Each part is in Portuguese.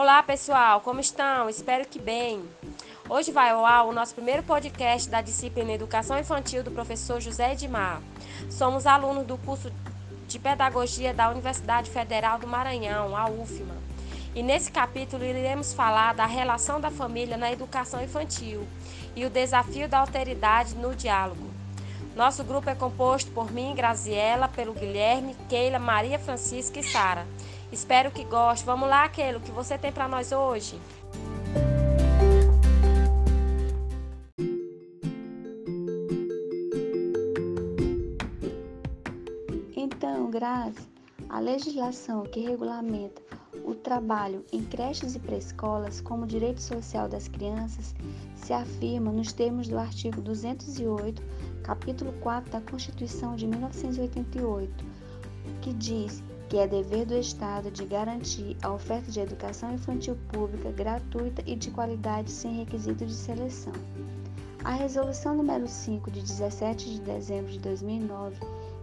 Olá pessoal, como estão? Espero que bem. Hoje vai ao ar o nosso primeiro podcast da disciplina Educação Infantil do professor José Edmar. Somos alunos do curso de Pedagogia da Universidade Federal do Maranhão, a UFMA. E nesse capítulo iremos falar da relação da família na educação infantil e o desafio da alteridade no diálogo. Nosso grupo é composto por mim, Graziela, pelo Guilherme, Keila, Maria Francisca e Sara. Espero que goste. Vamos lá, Keila, o que você tem para nós hoje? Então, Grazi, a legislação que regulamenta o trabalho em creches e pré-escolas como direito social das crianças se afirma nos termos do artigo 208, capítulo 4 da Constituição de 1988, que diz que é dever do Estado de garantir a oferta de educação infantil pública gratuita e de qualidade sem requisito de seleção. A Resolução número 5 de 17 de dezembro de 2009,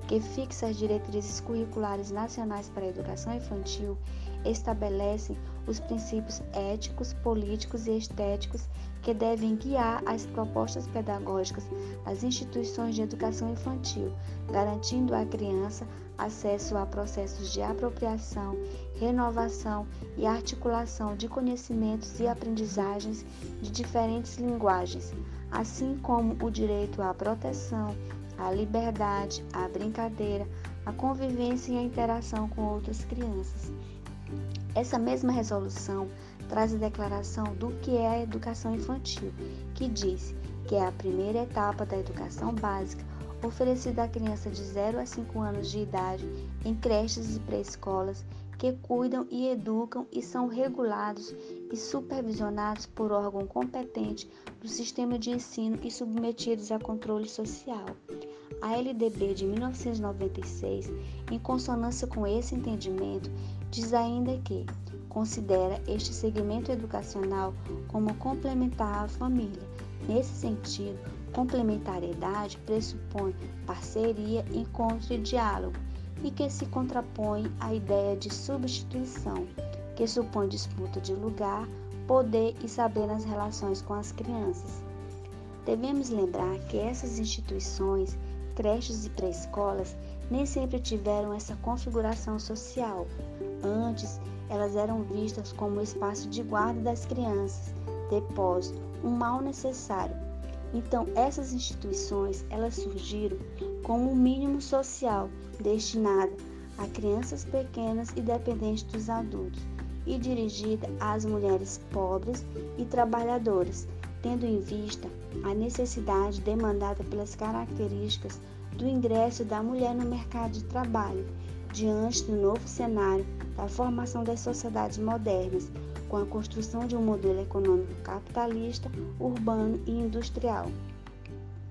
que fixa as diretrizes curriculares nacionais para a educação infantil, estabelecem os princípios éticos, políticos e estéticos que devem guiar as propostas pedagógicas das instituições de educação infantil, garantindo à criança acesso a processos de apropriação, renovação e articulação de conhecimentos e aprendizagens de diferentes linguagens, assim como o direito à proteção, à liberdade, à brincadeira, à convivência e à interação com outras crianças. Essa mesma resolução traz a declaração do que é a educação infantil, que diz que é a primeira etapa da educação básica oferecida à criança de 0 a 5 anos de idade em creches e pré-escolas que cuidam e educam e são regulados e supervisionados por órgão competente do sistema de ensino e submetidos a controle social. A LDB de 1996, em consonância com esse entendimento, diz ainda que considera este segmento educacional como complementar à família. Nesse sentido, complementariedade pressupõe parceria, encontro e diálogo, e que se contrapõe à ideia de substituição, que supõe disputa de lugar, poder e saber nas relações com as crianças. Devemos lembrar que essas instituições creches e pré-escolas nem sempre tiveram essa configuração social. Antes, elas eram vistas como espaço de guarda das crianças, depósito, um mal necessário. Então, essas instituições, elas surgiram como um mínimo social destinado a crianças pequenas e dependentes dos adultos e dirigida às mulheres pobres e trabalhadoras, tendo em vista a necessidade demandada pelas características do ingresso da mulher no mercado de trabalho, diante do novo cenário da formação das sociedades modernas, com a construção de um modelo econômico capitalista, urbano e industrial.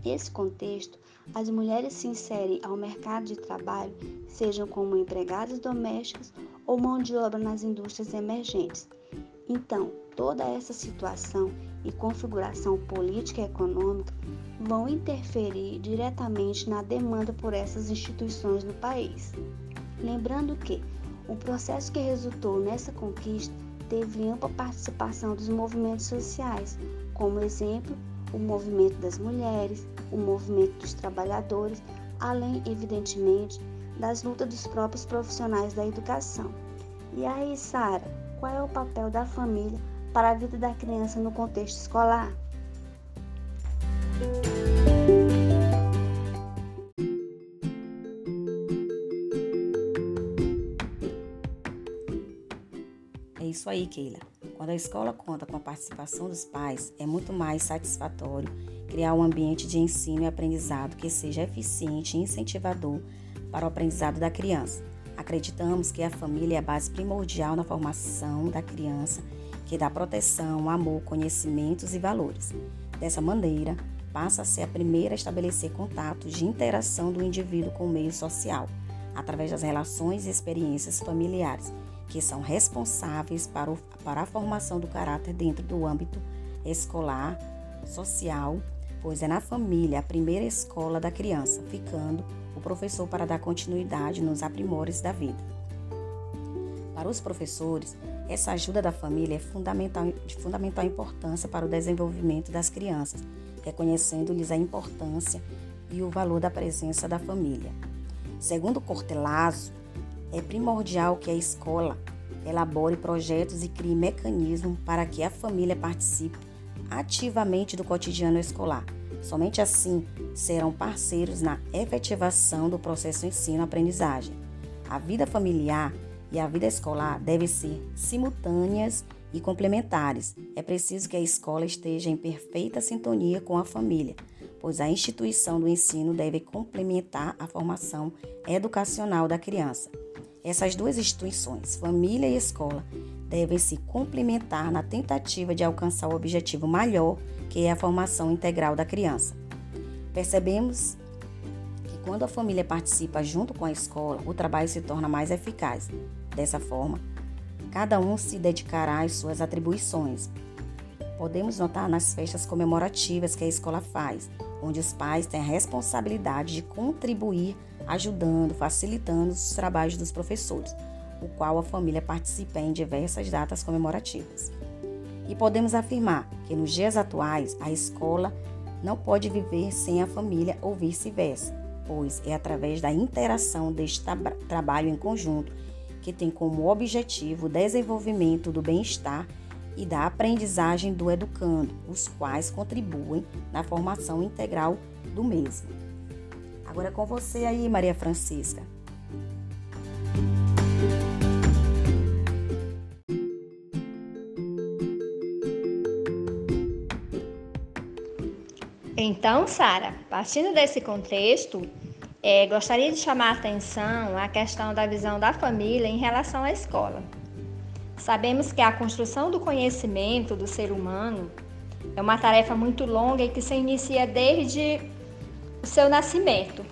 Nesse contexto, as mulheres se inserem ao mercado de trabalho, sejam como empregadas domésticas ou mão de obra nas indústrias emergentes. Então, toda essa situação e configuração política e econômica vão interferir diretamente na demanda por essas instituições no país. Lembrando que o processo que resultou nessa conquista teve ampla participação dos movimentos sociais, como exemplo, o movimento das mulheres, o movimento dos trabalhadores, além, evidentemente, das lutas dos próprios profissionais da educação. E aí, Sara, qual é o papel da família para a vida da criança no contexto escolar? Isso aí, Keila. Quando a escola conta com a participação dos pais, é muito mais satisfatório criar um ambiente de ensino e aprendizado que seja eficiente e incentivador para o aprendizado da criança. Acreditamos que a família é a base primordial na formação da criança que dá proteção, amor, conhecimentos e valores. Dessa maneira, passa a ser a primeira a estabelecer contatos de interação do indivíduo com o meio social, através das relações e experiências familiares, que são responsáveis para, o, para a formação do caráter dentro do âmbito escolar, social, pois é na família a primeira escola da criança, ficando o professor para dar continuidade nos aprimores da vida. Para os professores, Essa ajuda da família é fundamental, de fundamental importância para o desenvolvimento das crianças, reconhecendo-lhes a importância e o valor da presença da família. Segundo Cortelazzo, é primordial que a escola elabore projetos e crie mecanismos para que a família participe ativamente do cotidiano escolar. Somente assim serão parceiros na efetivação do processo ensino-aprendizagem. A vida familiar e a vida escolar devem ser simultâneas e complementares. É preciso que a escola esteja em perfeita sintonia com a família, pois a instituição do ensino deve complementar a formação educacional da criança. Essas duas instituições, família e escola, devem se complementar na tentativa de alcançar o objetivo maior, que é a formação integral da criança. Percebemos que quando a família participa junto com a escola, o trabalho se torna mais eficaz. Dessa forma, cada um se dedicará às suas atribuições. Podemos notar nas festas comemorativas que a escola faz, onde os pais têm a responsabilidade de contribuir ajudando, facilitando os trabalhos dos professores, o qual a família participa em diversas datas comemorativas. E podemos afirmar que nos dias atuais a escola não pode viver sem a família ou vice-versa, pois é através da interação deste trabalho em conjunto que tem como objetivo o desenvolvimento do bem-estar e da aprendizagem do educando, os quais contribuem na formação integral do mesmo. Agora é com você aí, Maria Francisca. Então, Sara, partindo desse contexto, é, gostaria de chamar a atenção à questão da visão da família em relação à escola. Sabemos que a construção do conhecimento do ser humano é uma tarefa muito longa e que se inicia desde o seu nascimento,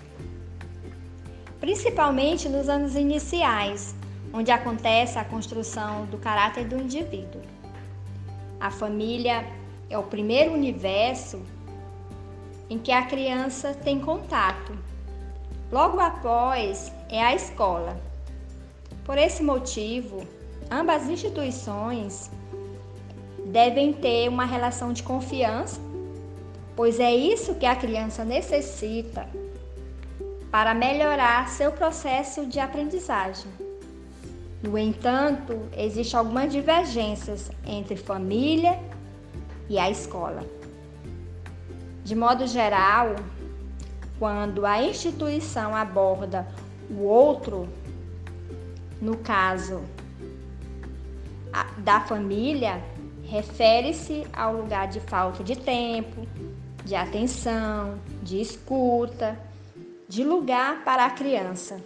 principalmente nos anos iniciais, onde acontece a construção do caráter do indivíduo. A família é o primeiro universo em que a criança tem contato. Logo após é a escola. Por esse motivo, ambas as instituições devem ter uma relação de confiança pois é isso que a criança necessita para melhorar seu processo de aprendizagem. No entanto, existem algumas divergências entre família e a escola. De modo geral, quando a instituição aborda o outro, no caso da família, refere-se ao lugar de falta de tempo, de atenção, de escuta, de lugar para a criança.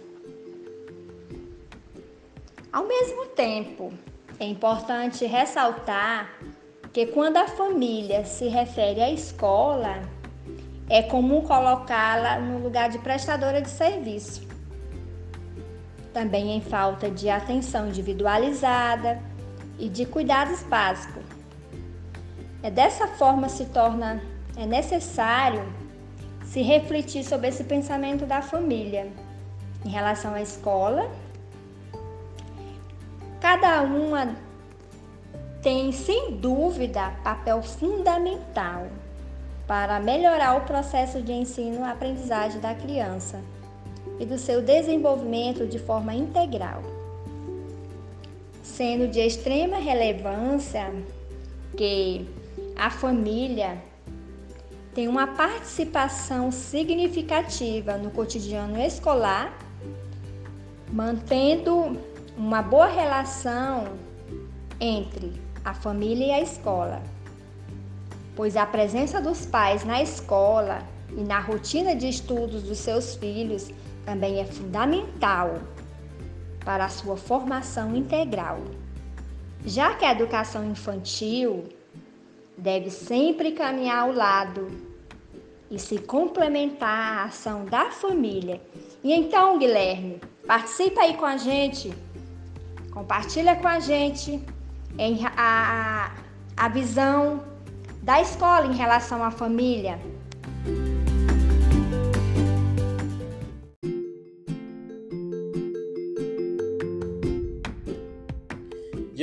Ao mesmo tempo, é importante ressaltar que quando a família se refere à escola, é comum colocá-la no lugar de prestadora de serviço. Também em falta de atenção individualizada e de cuidados básicos. É dessa forma se torna é necessário se refletir sobre esse pensamento da família em relação à escola. Cada uma tem, sem dúvida, papel fundamental para melhorar o processo de ensino-aprendizagem da criança e do seu desenvolvimento de forma integral. Sendo de extrema relevância que a família tem uma participação significativa no cotidiano escolar, mantendo uma boa relação entre a família e a escola, pois a presença dos pais na escola e na rotina de estudos dos seus filhos também é fundamental para a sua formação integral. Já que a educação infantil deve sempre caminhar ao lado e se complementar à ação da família. E então, Guilherme, participa aí com a gente, compartilha com a gente a, a visão da escola em relação à família.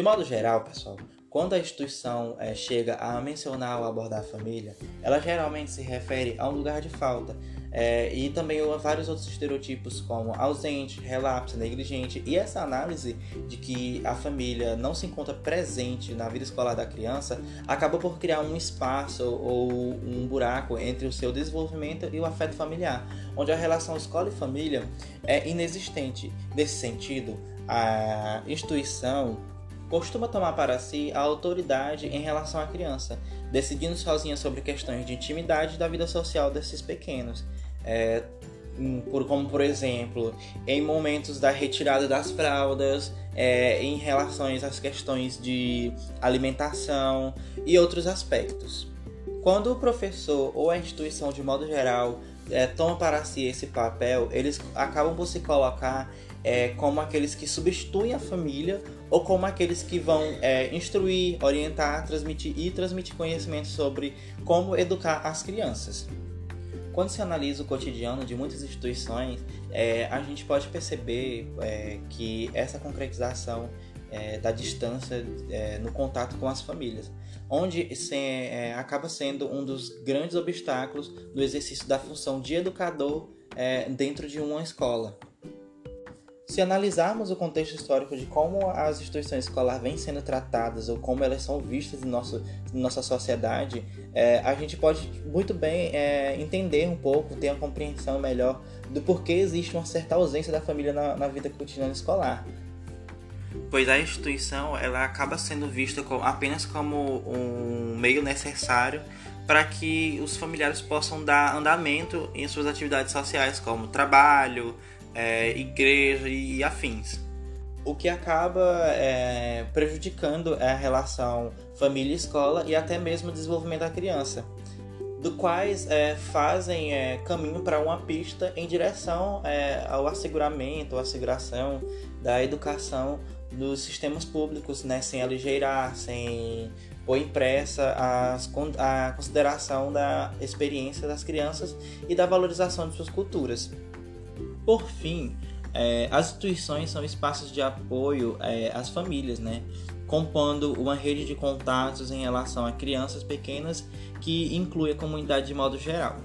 Modo geral, pessoal, quando a instituição é, chega a mencionar ou abordar a família, ela geralmente se refere a um lugar de falta, é, e também vários outros estereotipos como ausente, relapso, negligente. E essa análise de que a família não se encontra presente na vida escolar da criança acaba por criar um espaço ou um buraco entre o seu desenvolvimento e o afeto familiar, onde a relação escola e família é inexistente. Nesse sentido, a instituição costuma tomar para si a autoridade em relação à criança, decidindo sozinha sobre questões de intimidade da vida social desses pequenos. É, por, como por exemplo, em momentos da retirada das fraldas, é, em relações às questões de alimentação e outros aspectos. Quando o professor ou a instituição de modo geral é, toma para si esse papel, eles acabam por se colocar é, como aqueles que substituem a família ou como aqueles que vão é, instruir, orientar, transmitir e transmitir conhecimento sobre como educar as crianças. Quando se analisa o cotidiano de muitas instituições, é, a gente pode perceber é, que essa concretização é, da distância é, no contato com as famílias, onde se, acaba sendo um dos grandes obstáculos no exercício da função de educador dentro de uma escola. Se analisarmos o contexto histórico de como as instituições escolares vêm sendo tratadas ou como elas são vistas em, nosso, em nossa sociedade, é, a gente pode muito bem é, entender um pouco, ter uma compreensão melhor do porquê existe uma certa ausência da família na, na vida cotidiana escolar. Pois a instituição ela acaba sendo vista apenas como um meio necessário para que os familiares possam dar andamento em suas atividades sociais, como trabalho, é, igreja e afins. O que acaba é, prejudicando a relação família-escola e até mesmo o desenvolvimento da criança, do quais é, fazem é, caminho para uma pista em direção é, ao asseguramento, à asseguração da educação dos sistemas públicos, né, sem aligeirar, sem pôr impressa as, a consideração da experiência das crianças e da valorização de suas culturas. Por fim, é, as instituições são espaços de apoio é, às famílias, né? compondo uma rede de contatos em relação a crianças pequenas que inclui a comunidade de modo geral.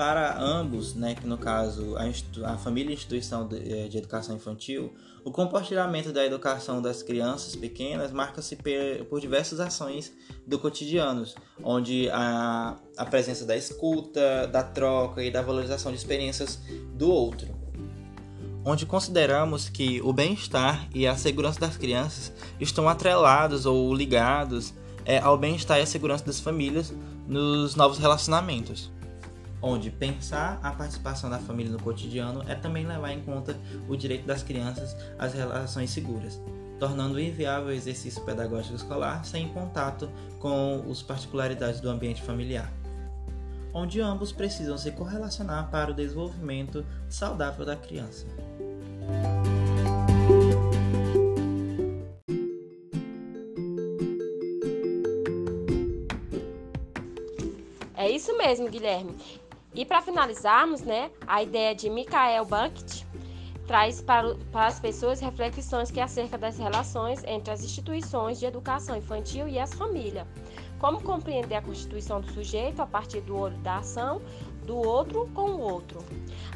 Para ambos, né, que no caso a, a família e a instituição de, é, de, educação infantil, o compartilhamento da educação das crianças pequenas marca-se por diversas ações do cotidiano, onde a, a presença da escuta, da troca e da valorização de experiências do outro. Onde consideramos que o bem-estar e a segurança das crianças estão atrelados ou ligados é, ao bem-estar e à segurança das famílias nos novos relacionamentos onde pensar a participação da família no cotidiano é também levar em conta o direito das crianças às relações seguras, tornando inviável o exercício pedagógico escolar sem contato com as particularidades do ambiente familiar, onde ambos precisam se correlacionar para o desenvolvimento saudável da criança. É isso mesmo, Guilherme. E para finalizarmos, né, a ideia de Michael Bankit traz para, para as pessoas reflexões que acerca das relações entre as instituições de educação infantil e as famílias. Como compreender a constituição do sujeito a partir do olho da ação do outro com o outro.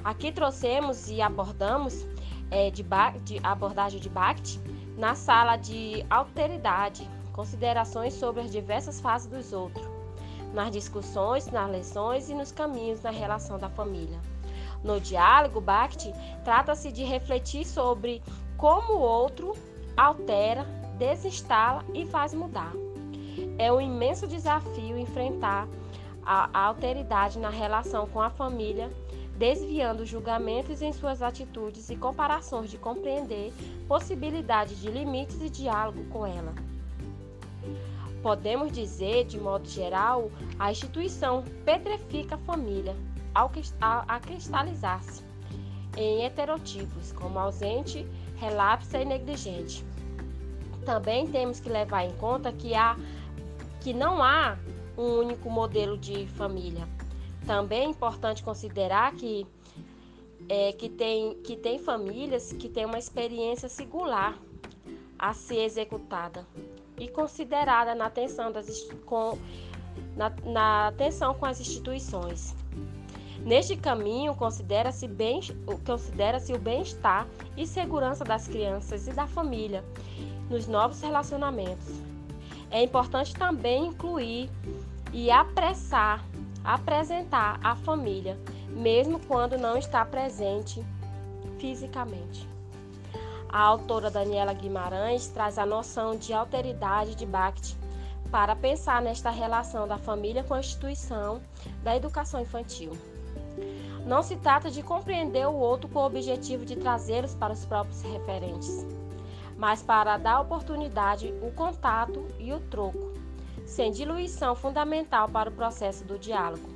Aqui trouxemos e abordamos é, de, de abordagem de Bakhtin na sala de alteridade, considerações sobre as diversas fases dos outros nas discussões, nas lições e nos caminhos na relação da família. No diálogo, Bakhtin trata-se de refletir sobre como o outro altera, desinstala e faz mudar. É um imenso desafio enfrentar a alteridade na relação com a família, desviando julgamentos em suas atitudes e comparações de compreender possibilidade de limites e diálogo com ela. Podemos dizer, de modo geral, a instituição petrifica a família ao cristalizar-se em heterotipos, como ausente, relapsa e negligente. Também temos que levar em conta que, há, que não há um único modelo de família. Também é importante considerar que, é, que, tem, que tem famílias que têm uma experiência singular a ser executada e considerada na atenção, das, com, na, na atenção com as instituições. Neste caminho, considera-se considera o bem-estar e segurança das crianças e da família nos novos relacionamentos. É importante também incluir e apressar, apresentar a família, mesmo quando não está presente fisicamente. A autora Daniela Guimarães traz a noção de alteridade de Bakhtin para pensar nesta relação da família com a instituição da educação infantil. Não se trata de compreender o outro com o objetivo de trazê-los para os próprios referentes, mas para dar oportunidade, o contato e o troco, sem diluição fundamental para o processo do diálogo,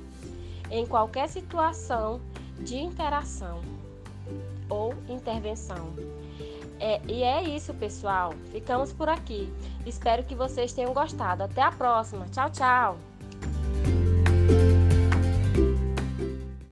em qualquer situação de interação ou intervenção. É, e é isso, pessoal. Ficamos por aqui. Espero que vocês tenham gostado. Até a próxima. Tchau, tchau.